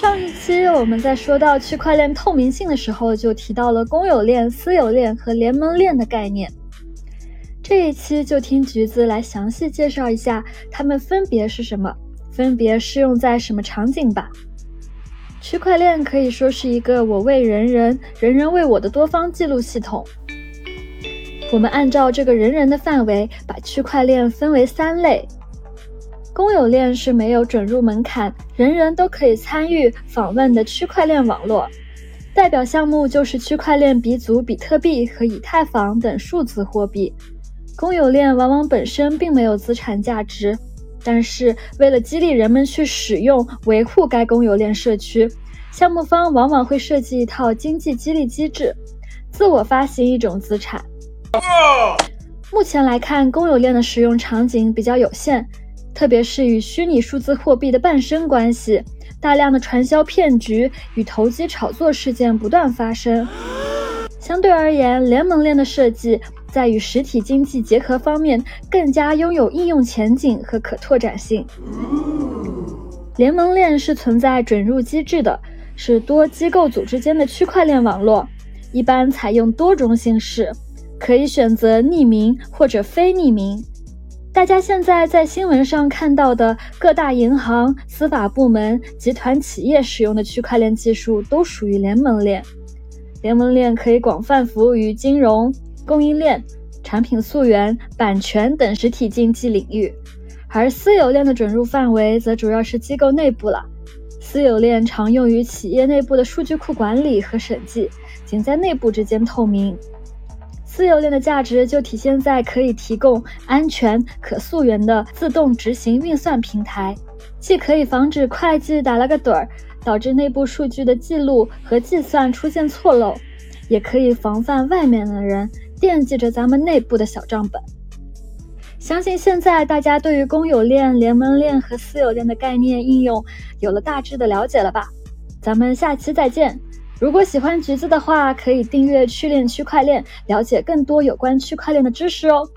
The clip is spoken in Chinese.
上一期我们在说到区块链透明性的时候，就提到了公有链、私有链和联盟链的概念。这一期就听橘子来详细介绍一下它们分别是什么，分别适用在什么场景吧。区块链可以说是一个我为人人，人人为我的多方记录系统。我们按照这个人人的范围，把区块链分为三类。公有链是没有准入门槛，人人都可以参与访问的区块链网络，代表项目就是区块链鼻祖比特币和以太坊等数字货币。公有链往往本身并没有资产价值，但是为了激励人们去使用、维护该公有链社区，项目方往往会设计一套经济激励机制，自我发行一种资产。目前来看，公有链的使用场景比较有限。特别是与虚拟数字货币的伴生关系，大量的传销骗局与投机炒作事件不断发生。相对而言，联盟链的设计在与实体经济结合方面更加拥有应用前景和可拓展性。联盟链是存在准入机制的，是多机构组织间的区块链网络，一般采用多种形式，可以选择匿名或者非匿名。大家现在在新闻上看到的各大银行、司法部门、集团企业使用的区块链技术，都属于联盟链。联盟链可以广泛服务于金融、供应链、产品溯源、版权等实体经济领域，而私有链的准入范围则主要是机构内部了。私有链常用于企业内部的数据库管理和审计，仅在内部之间透明。私有链的价值就体现在可以提供安全、可溯源的自动执行运算平台，既可以防止会计打了个盹儿，导致内部数据的记录和计算出现错漏，也可以防范外面的人惦记着咱们内部的小账本。相信现在大家对于公有链、联盟链和私有链的概念应用有了大致的了解了吧？咱们下期再见。如果喜欢橘子的话，可以订阅“趣链区块链”，了解更多有关区块链的知识哦。